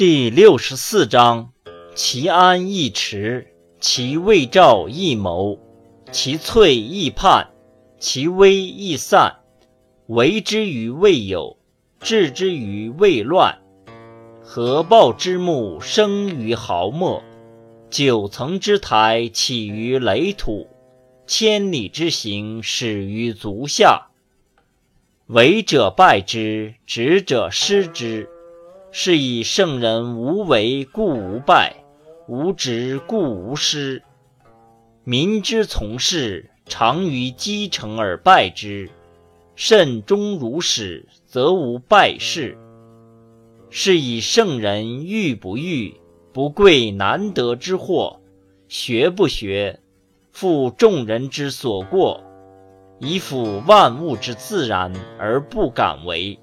第六十四章：其安易持，其未兆易谋，其脆易泮，其危易散。为之于未有，治之于未乱。合抱之木，生于毫末；九层之台，起于垒土；千里之行，始于足下。为者败之，执者失之。是以圣人无为故无败，无执故无失。民之从事，常于积成而败之。慎终如始，则无败事。是以圣人欲不欲，不贵难得之货；学不学，负众人之所过，以辅万物之自然而不敢为。